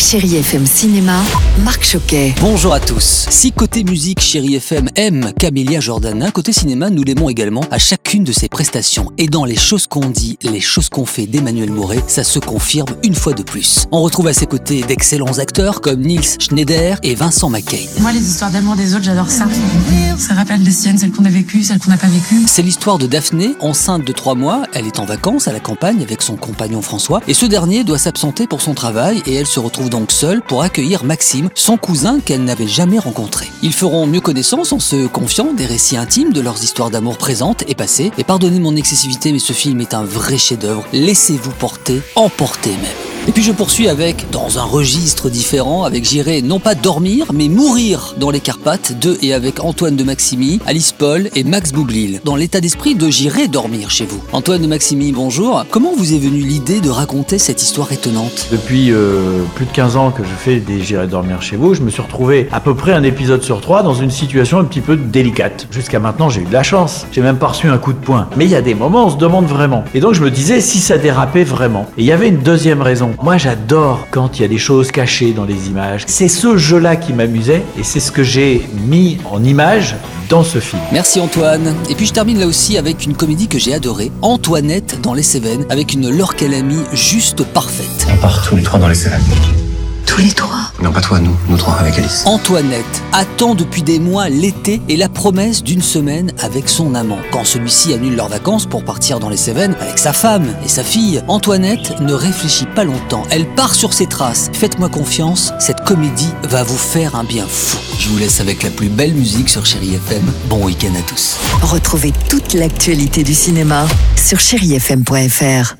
Chérie FM Cinéma. Marc Choquet. Bonjour à tous. Si côté musique, Chérie FM aime Camélia Jordana, côté cinéma, nous l'aimons également à chacune de ses prestations. Et dans Les choses qu'on dit, les choses qu'on fait d'Emmanuel Mouret, ça se confirme une fois de plus. On retrouve à ses côtés d'excellents acteurs comme Nils Schneider et Vincent McCain. Moi, les histoires d'amour des autres, j'adore ça. Ça rappelle des siennes, celles qu'on a vécues, celles qu'on n'a pas vécues. C'est l'histoire de Daphné, enceinte de trois mois. Elle est en vacances à la campagne avec son compagnon François. Et ce dernier doit s'absenter pour son travail et elle se retrouve donc seule pour accueillir Maxime, son cousin qu'elle n'avait jamais rencontré. Ils feront mieux connaissance en se confiant des récits intimes de leurs histoires d'amour présentes et passées. Et pardonnez mon excessivité, mais ce film est un vrai chef-d'œuvre. Laissez-vous porter, emporter même. Et puis je poursuis avec, dans un registre différent, avec J'irai non pas dormir, mais mourir dans les Carpates, de et avec Antoine de Maximi, Alice Paul et Max Boublil, dans l'état d'esprit de J'irai dormir chez vous. Antoine de Maximi, bonjour. Comment vous est venue l'idée de raconter cette histoire étonnante? Depuis euh, plus de 15 ans que je fais des J'irai dormir chez vous, je me suis retrouvé à peu près un épisode sur trois dans une situation un petit peu délicate. Jusqu'à maintenant, j'ai eu de la chance. J'ai même pas reçu un coup de poing. Mais il y a des moments, on se demande vraiment. Et donc je me disais si ça dérapait vraiment. Et il y avait une deuxième raison. Moi, j'adore quand il y a des choses cachées dans les images. C'est ce jeu-là qui m'amusait et c'est ce que j'ai mis en image dans ce film. Merci Antoine. Et puis je termine là aussi avec une comédie que j'ai adorée, Antoinette dans les Cévennes, avec une Laure Calamy juste parfaite. On part tous les trois dans les Cévennes. Tous les trois. Non, pas toi, nous, nous trois avec Alice. Antoinette attend depuis des mois l'été et la promesse d'une semaine avec son amant. Quand celui-ci annule leurs vacances pour partir dans les Cévennes avec sa femme et sa fille, Antoinette ne réfléchit pas longtemps. Elle part sur ses traces. Faites-moi confiance, cette comédie va vous faire un bien fou. Je vous laisse avec la plus belle musique sur Chéri FM. Bon week-end à tous. Retrouvez toute l'actualité du cinéma sur chérifm.fr.